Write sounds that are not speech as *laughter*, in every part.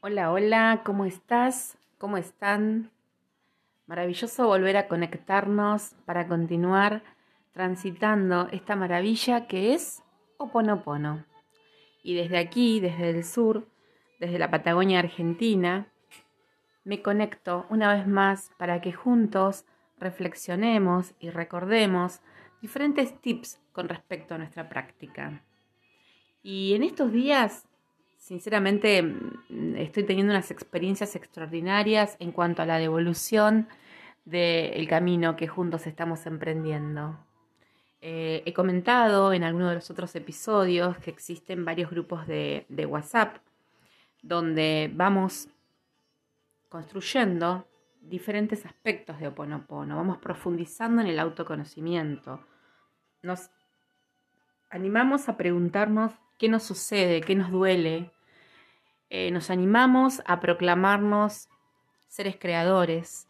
Hola, hola, ¿cómo estás? ¿Cómo están? Maravilloso volver a conectarnos para continuar transitando esta maravilla que es Oponopono. Y desde aquí, desde el sur, desde la Patagonia Argentina, me conecto una vez más para que juntos reflexionemos y recordemos diferentes tips con respecto a nuestra práctica. Y en estos días sinceramente mm, estoy teniendo unas experiencias extraordinarias en cuanto a la devolución del camino que juntos estamos emprendiendo. Eh, he comentado en alguno de los otros episodios que existen varios grupos de, de WhatsApp donde vamos construyendo diferentes aspectos de Oponopono, vamos profundizando en el autoconocimiento. Nos animamos a preguntarnos qué nos sucede, qué nos duele, eh, nos animamos a proclamarnos seres creadores,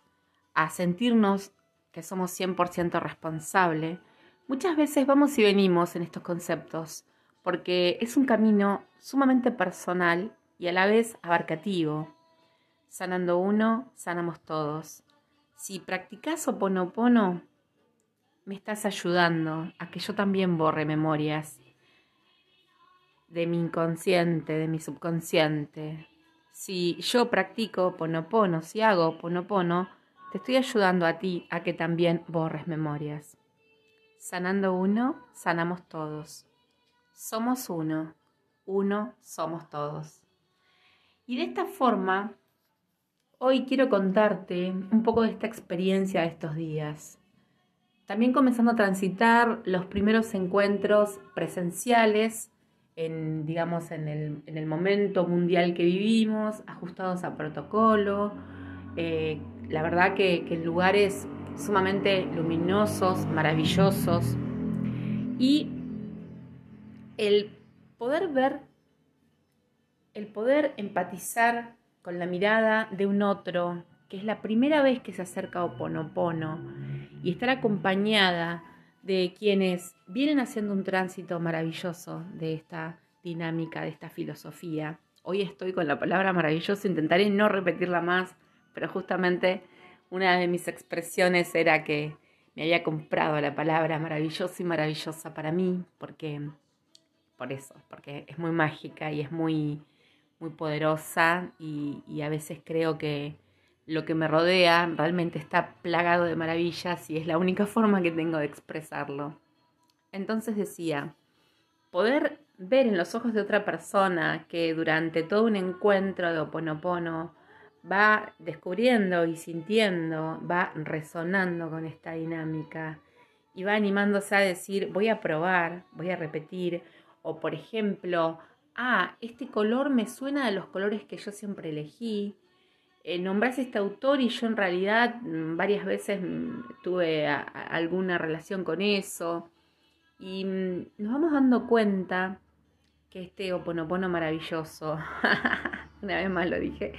a sentirnos que somos 100% responsables, muchas veces vamos y venimos en estos conceptos, porque es un camino sumamente personal y a la vez abarcativo. Sanando uno, sanamos todos. Si practicas Oponopono, me estás ayudando a que yo también borre memorias de mi inconsciente, de mi subconsciente. Si yo practico ponopono, si hago ponopono, te estoy ayudando a ti a que también borres memorias. Sanando uno, sanamos todos. Somos uno, uno somos todos. Y de esta forma, hoy quiero contarte un poco de esta experiencia de estos días. También comenzando a transitar los primeros encuentros presenciales en, digamos, en el, momento mundial que vivimos, ajustados a protocolo. Eh, la verdad que, que lugares sumamente luminosos, maravillosos. Y el poder ver, el poder empatizar con la mirada de un otro, que es la primera vez que se acerca a Oponopono, y estar acompañada de quienes vienen haciendo un tránsito maravilloso de esta dinámica, de esta filosofía. Hoy estoy con la palabra maravilloso, intentaré no repetirla más, pero justamente una de mis expresiones era que me había comprado la palabra maravilloso y maravillosa para mí, porque por eso, porque es muy mágica y es muy, muy poderosa y, y a veces creo que lo que me rodea realmente está plagado de maravillas y es la única forma que tengo de expresarlo. Entonces decía, poder ver en los ojos de otra persona que durante todo un encuentro de oponopono va descubriendo y sintiendo, va resonando con esta dinámica y va animándose a decir, voy a probar, voy a repetir, o por ejemplo, ah, este color me suena de los colores que yo siempre elegí, eh, nombras este autor y yo en realidad mm, varias veces mm, tuve alguna relación con eso. Y mm, nos vamos dando cuenta que este oponopono maravilloso, *laughs* una vez más lo dije,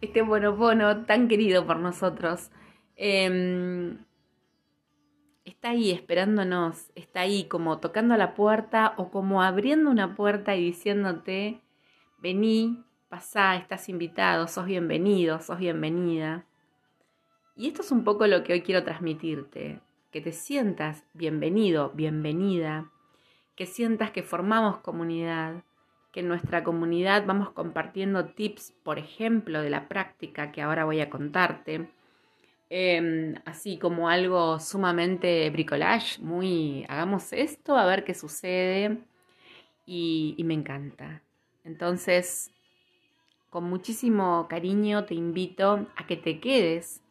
este oponopono tan querido por nosotros, em, está ahí esperándonos, está ahí como tocando la puerta o como abriendo una puerta y diciéndote, vení, pasá, estás invitado, sos bienvenido, sos bienvenida. Y esto es un poco lo que hoy quiero transmitirte, que te sientas bienvenido, bienvenida, que sientas que formamos comunidad, que en nuestra comunidad vamos compartiendo tips, por ejemplo, de la práctica que ahora voy a contarte, em, así como algo sumamente bricolage, muy, hagamos esto, a ver qué sucede, y, y me encanta. Entonces, con muchísimo cariño te invito a que te quedes,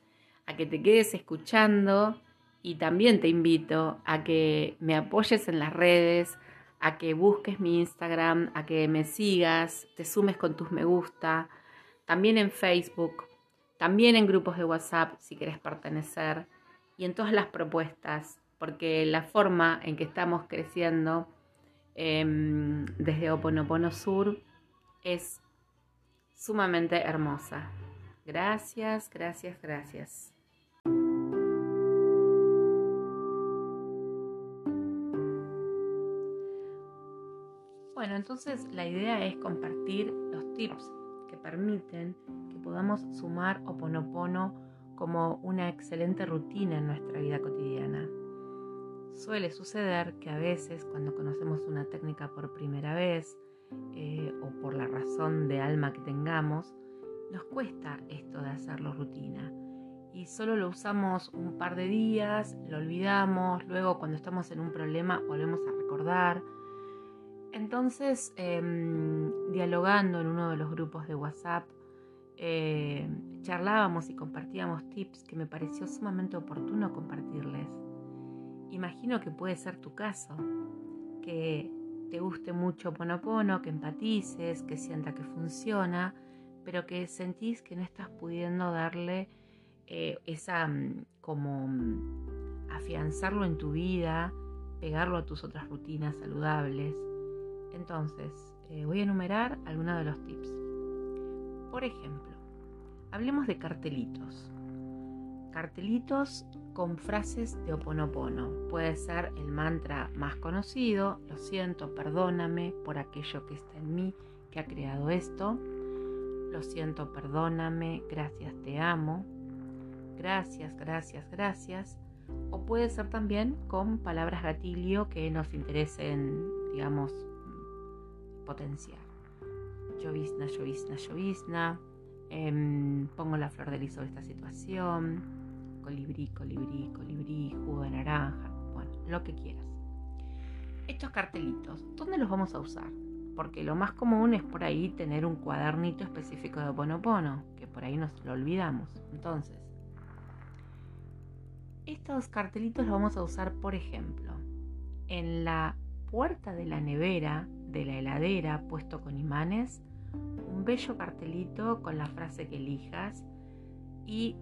a que te quedes escuchando y también te invito a que me apoyes en las redes, a que busques mi Instagram, a que me sigas, te sumes con tus me gusta, también en Facebook, también en grupos de WhatsApp si quieres pertenecer y en todas las propuestas, porque la forma en que estamos creciendo em, desde Oponopono Sur es sumamente hermosa. Gracias, gracias, gracias. Bueno, entonces la idea es compartir los tips que permiten que podamos sumar Oponopono como una excelente rutina en nuestra vida cotidiana. Suele suceder que a veces cuando conocemos una técnica por primera vez eh, o por la razón de alma que tengamos, nos cuesta esto de hacerlo rutina y solo lo usamos un par de días, lo olvidamos, luego cuando estamos en un problema volvemos a recordar. Entonces, em, dialogando en uno de los grupos de WhatsApp, eh, charlábamos y compartíamos tips que me pareció sumamente oportuno compartirles. Imagino que puede ser tu caso, que te guste mucho Ponopono, que empatices, que sienta que funciona, pero que sentís que no estás pudiendo darle eh, esa mm, como mm, afianzarlo en tu vida, pegarlo a tus otras rutinas saludables. Entonces, eh, voy a enumerar algunos de los tips. Por ejemplo, hablemos de cartelitos. Cartelitos con frases de oponopono. Puede ser el mantra más conocido, lo siento, perdóname por aquello que está en mí que ha creado esto. Lo siento, perdóname, gracias, te amo gracias, gracias, gracias. O puede ser también con palabras gatillo que nos interesen, digamos, potenciar. Llovizna, llovizna, llovizna. Em, pongo la flor de lis sobre esta situación. Colibrí, colibrí, colibrí, jugo de naranja. Bueno, lo que quieras. Estos cartelitos, ¿dónde los vamos a usar? Porque lo más común es por ahí tener un cuadernito específico de Ponopono, que por ahí nos lo olvidamos. Entonces, estos cartelitos los vamos a usar, por ejemplo, en la puerta de la nevera, de la heladera, puesto con imanes, un bello cartelito con la frase que elijas y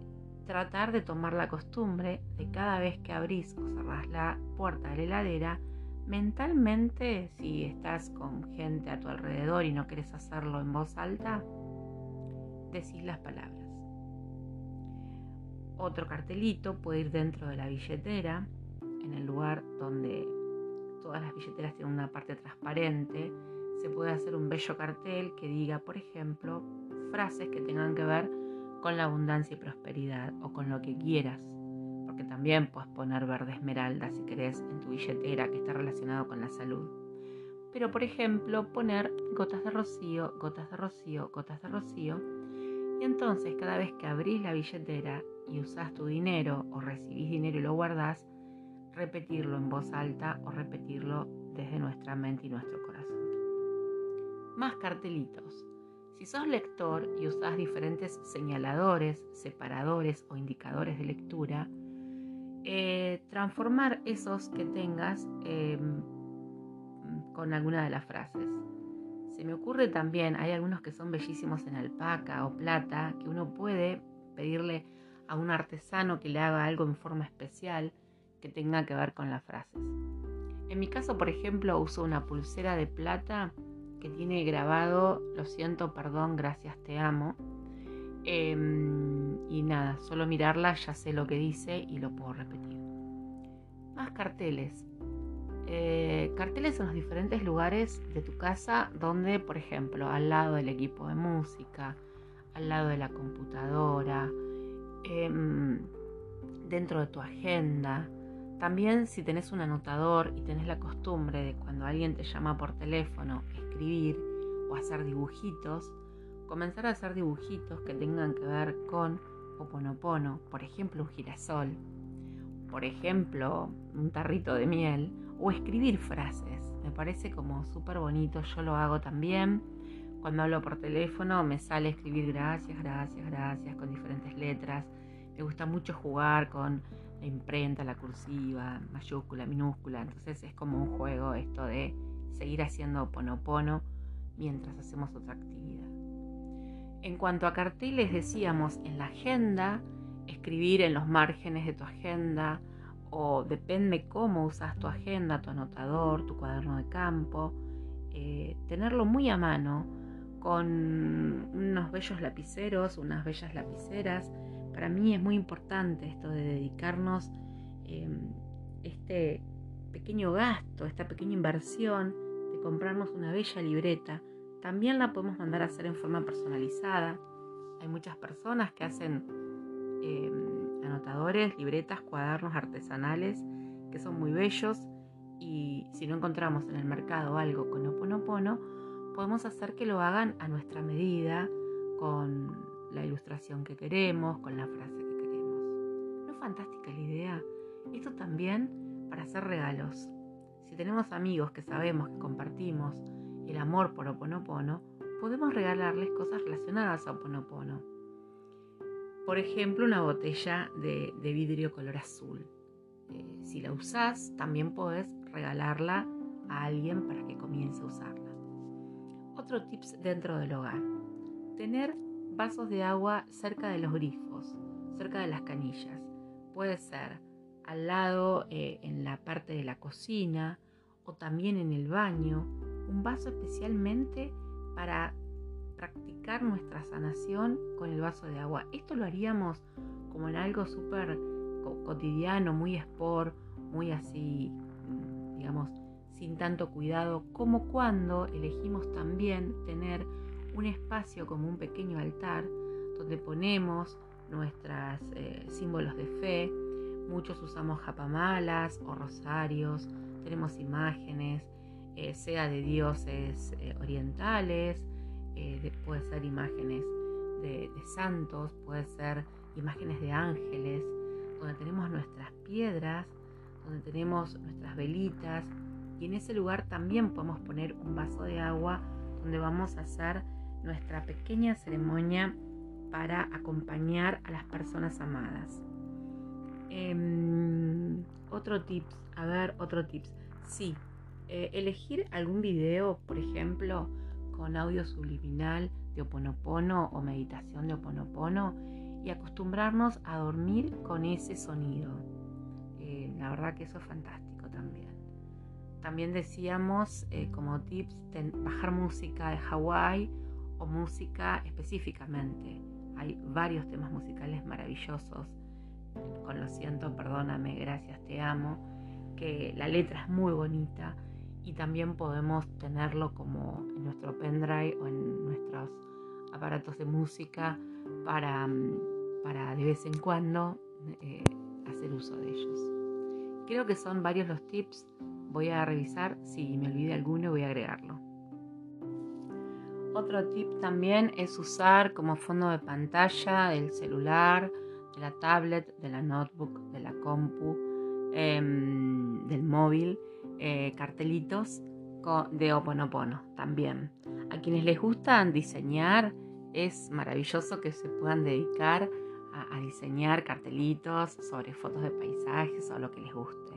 tratar de tomar la costumbre de cada vez que abrís o cerrás la puerta de la heladera, mentalmente, si estás con gente a tu alrededor y no quieres hacerlo en voz alta, decís las palabras. Otro cartelito puede ir dentro de la billetera, en el lugar donde todas las billeteras tienen una parte transparente. Se puede hacer un bello cartel que diga, por ejemplo, frases que tengan que ver con la abundancia y prosperidad o con lo que quieras. Porque también puedes poner verde esmeralda si querés en tu billetera que está relacionado con la salud. Pero por ejemplo, poner gotas de rocío, gotas de rocío, gotas de rocío. Y entonces cada vez que abrís la billetera y usas tu dinero o recibís dinero y lo guardás, repetirlo en voz alta o repetirlo desde nuestra mente y nuestro corazón. Más cartelitos. Si sos lector y usás diferentes señaladores, separadores o indicadores de lectura, eh, transformar esos que tengas em, con alguna de las frases. Se me ocurre también, hay algunos que son bellísimos en alpaca o plata, que uno puede pedirle a un artesano que le haga algo en forma especial que tenga que ver con las frases. En mi caso, por ejemplo, uso una pulsera de plata que tiene grabado lo siento, perdón, gracias, te amo. Em, y nada, solo mirarla ya sé lo que dice y lo puedo repetir. Más carteles. Eh, carteles en los diferentes lugares de tu casa donde, por ejemplo, al lado del equipo de música, al lado de la computadora, Em, dentro de tu agenda. También si tenés un anotador y tenés la costumbre de cuando alguien te llama por teléfono, escribir o hacer dibujitos, comenzar a hacer dibujitos que tengan que ver con Oponopono, por ejemplo un girasol, por ejemplo un tarrito de miel o escribir frases. Me parece como súper bonito, yo lo hago también. Cuando hablo por teléfono me sale escribir gracias, gracias, gracias con diferentes letras. Me gusta mucho jugar con la imprenta, la cursiva, mayúscula, minúscula. Entonces es como un juego esto de seguir haciendo ponopono mientras hacemos otra actividad. En cuanto a carteles, decíamos en la agenda, escribir en los márgenes de tu agenda o depende cómo usas tu agenda, tu anotador, tu cuaderno de campo, eh, tenerlo muy a mano con unos bellos lapiceros, unas bellas lapiceras. Para mí es muy importante esto de dedicarnos em, este pequeño gasto, esta pequeña inversión de comprarnos una bella libreta También la podemos mandar a hacer en forma personalizada. Hay muchas personas que hacen em, anotadores, libretas, cuadernos artesanales que son muy bellos y si no encontramos en el mercado algo con Oponopono, podemos hacer que lo hagan a nuestra medida, con la ilustración que queremos, con la frase que queremos. ¿No es fantástica la idea? Esto también para hacer regalos. Si tenemos amigos que sabemos que compartimos el amor por Oponopono, podemos regalarles cosas relacionadas a Oponopono. Por ejemplo, una botella de, vidrio color azul. Eh, si la usás, también podés regalarla a alguien para que comience a usarla. Otro tips dentro del hogar. Tener vasos de agua cerca de los grifos, cerca de las canillas. Puede ser al lado eh, en la parte de la cocina o también en el baño. Un vaso especialmente para practicar nuestra sanación con el vaso de agua. Esto lo haríamos como en algo súper cotidiano, muy sport, muy así digamos, sin tanto cuidado, como cuando elegimos también tener un espacio como un pequeño altar donde ponemos nuestros eh, símbolos de fe. Muchos usamos japamalas o rosarios, tenemos imágenes, eh, sea de dioses eh, orientales, puede ser imágenes de, de santos, puede ser imágenes de ángeles, donde tenemos nuestras piedras donde tenemos nuestras velitas y en ese lugar también podemos poner un vaso de agua donde vamos a hacer nuestra pequeña ceremonia para acompañar a las personas amadas. Em, otro tips, a ver, otro tips. Sí, eh, elegir algún video, por ejemplo, con audio subliminal de Oponopono o meditación de Oponopono y acostumbrarnos a dormir con ese sonido. La verdad que eso es fantástico también. También decíamos eh, como tips bajar música de Hawái o música específicamente. Hay varios temas musicales maravillosos. Con lo siento, perdóname, gracias, te amo. Que la letra es muy bonita y también podemos tenerlo como en nuestro pendrive o en nuestros aparatos de música para, mm, para de vez en cuando eh, hacer uso de ellos. Creo que son varios los tips. Voy a revisar. Si me olvide alguno, voy a agregarlo. Otro tip también es usar como fondo de pantalla del celular, de la tablet, de la notebook, de la compu, em, del móvil, eh, cartelitos de Oponopono también. A quienes les gusta diseñar, es maravilloso que se puedan dedicar a, diseñar cartelitos sobre fotos de paisajes o lo que les guste.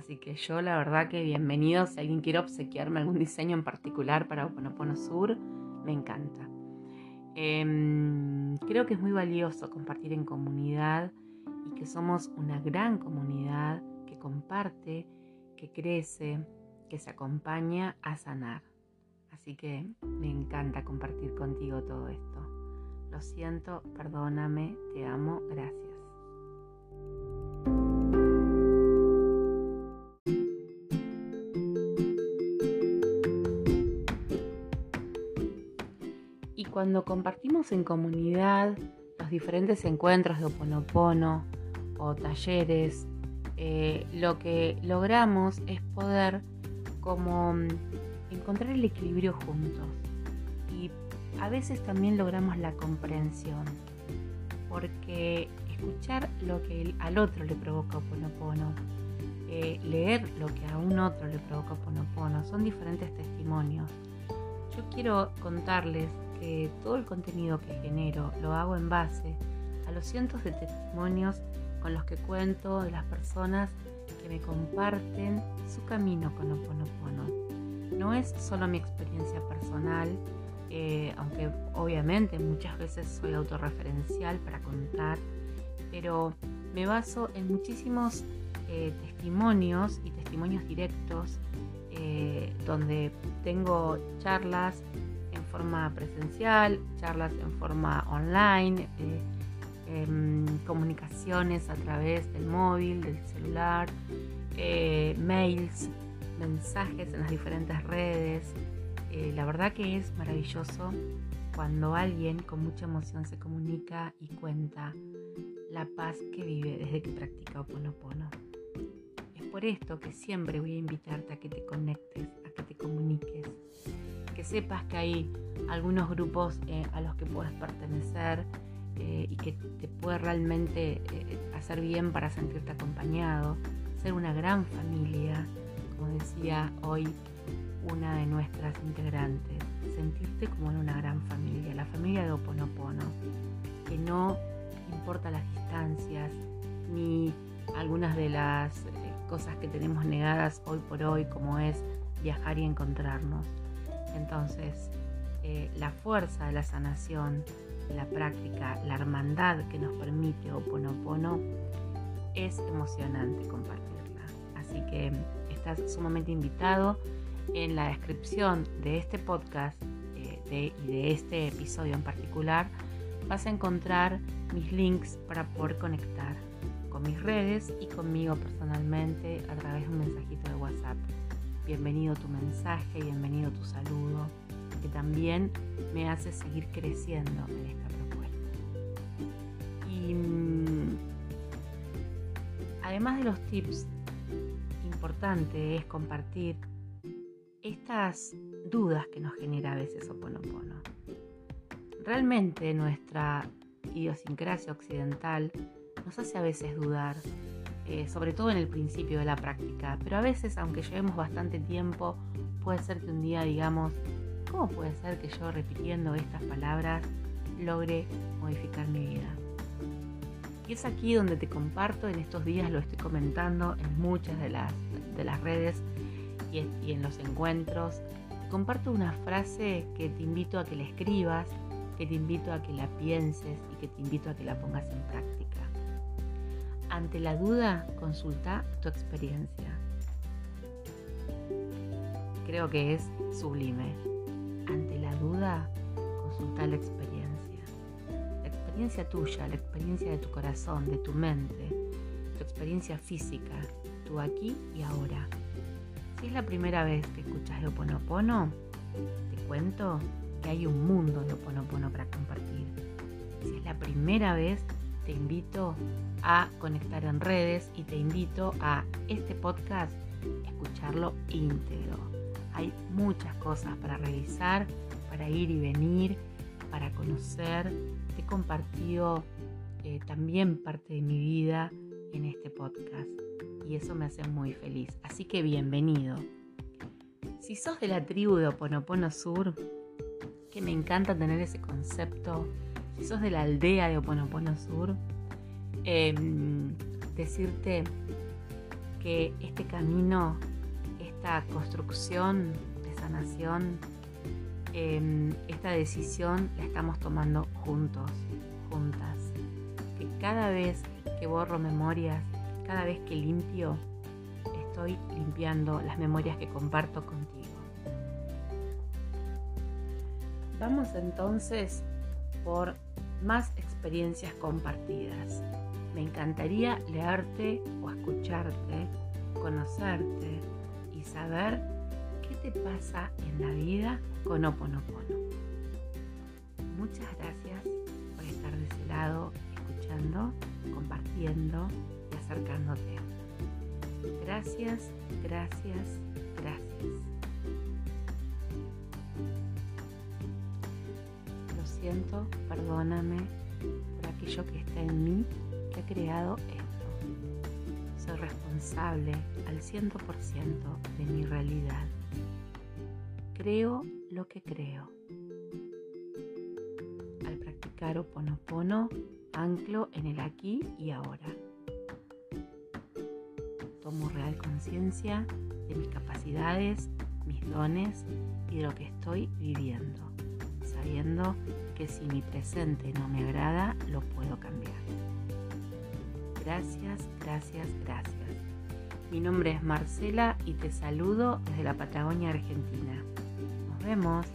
Así que yo la verdad que bienvenido, si alguien quiere obsequiarme algún diseño en particular para Oponopono Sur, me encanta. Em, creo que es muy valioso compartir en comunidad y que somos una gran comunidad que comparte, que crece, que se acompaña a sanar. Así que me encanta compartir contigo todo esto. Lo siento, perdóname, te amo, gracias. Cuando compartimos en comunidad los diferentes encuentros de Oponopono o talleres, eh, lo que logramos es poder como mm, encontrar el equilibrio juntos y a veces también logramos la comprensión, porque escuchar lo que al otro le provoca Oponopono, eh, leer lo que a un otro le provoca Oponopono, son diferentes testimonios. Yo quiero contarles todo el contenido que genero lo hago en base a los cientos de testimonios con los que cuento de las personas que me comparten su camino con Oponopono. No es solo mi experiencia personal, eh, aunque obviamente muchas veces soy autorreferencial para contar, pero me baso en muchísimos eh, testimonios y testimonios directos eh, donde tengo charlas forma presencial, charlas en forma online, em, comunicaciones a través del móvil, del celular, mails, mensajes en las diferentes redes, eh, la verdad que es maravilloso cuando alguien con mucha emoción se comunica y cuenta la paz que vive desde que practica Oponopono. Es por esto que siempre voy a invitarte a que te conectes, a que te comuniques, que sepas que hay algunos grupos eh, a los que puedes pertenecer eh, y que te puede realmente hacer bien para sentirte acompañado, ser una gran familia, como decía hoy una de nuestras integrantes, sentirte como en una gran familia, la familia de Oponopono, que no importa las distancias ni algunas de las eh, cosas que tenemos negadas hoy por hoy, como es viajar y encontrarnos. Entonces, eh, la fuerza de la sanación, la práctica, la hermandad que nos permite Oponopono es emocionante compartirla. Así que estás sumamente invitado en la descripción de este podcast eh, y de este episodio en particular vas a encontrar mis links para poder conectar con mis redes y conmigo personalmente a través de un mensajito de WhatsApp. Bienvenido tu mensaje, bienvenido tu saludo, que también me hace seguir creciendo en esta propuesta. Y mm, además de los tips, importante es compartir estas dudas que nos genera a veces Oponopono. Realmente nuestra idiosincrasia occidental nos hace a veces dudar, eh, sobre todo en el principio de la práctica, pero a veces, aunque llevemos bastante tiempo, puede ser que un día digamos, ¿cómo puede ser que yo repitiendo estas palabras logre modificar mi vida? Y es aquí donde te comparto, en estos días lo estoy comentando en muchas de las, de las redes y, en los encuentros, comparto una frase que te invito a que la escribas, que te invito a que la pienses y que te invito a que la pongas en práctica. Ante la duda, consulta tu experiencia. Creo que es sublime. Ante la duda, consulta la experiencia. La experiencia tuya, la experiencia de tu corazón, de tu mente, tu experiencia física, tu aquí y ahora. Si es la primera vez que escuchas de Oponopono, te cuento que hay un mundo de Oponopono para compartir. Si es la primera vez, te invito a conectar en redes y te invito a este podcast escucharlo íntegro. Hay muchas cosas para revisar, para ir y venir, para conocer. Te he compartido eh, también parte de mi vida en este podcast y eso me hace muy feliz. Así que bienvenido. Si sos de la tribu de Oponopono Sur, que me encanta tener ese concepto, sos de la aldea de Oponopono Sur, em, decirte que este camino, esta construcción de sanación, em, esta decisión la estamos tomando juntos, juntas. Que cada vez que borro memorias cada vez que limpio, estoy limpiando las memorias que comparto contigo. Vamos entonces por más experiencias compartidas. Me encantaría leerte o escucharte, conocerte y saber qué te pasa en la vida con Oponopono. Muchas gracias por estar de ese lado, escuchando, compartiendo acercándote. Gracias, gracias, gracias. Siento, perdóname por aquello que está en mí que ha creado esto. Soy responsable al 100% de mi realidad. Creo lo que creo. Al practicar Oponopono, anclo en el aquí y ahora tomo real conciencia de mis capacidades, mis dones y de lo que estoy viviendo, sabiendo que si mi presente no me agrada, lo puedo cambiar. Gracias, gracias, gracias. Mi nombre es Marcela y te saludo desde la Patagonia Argentina. Nos vemos.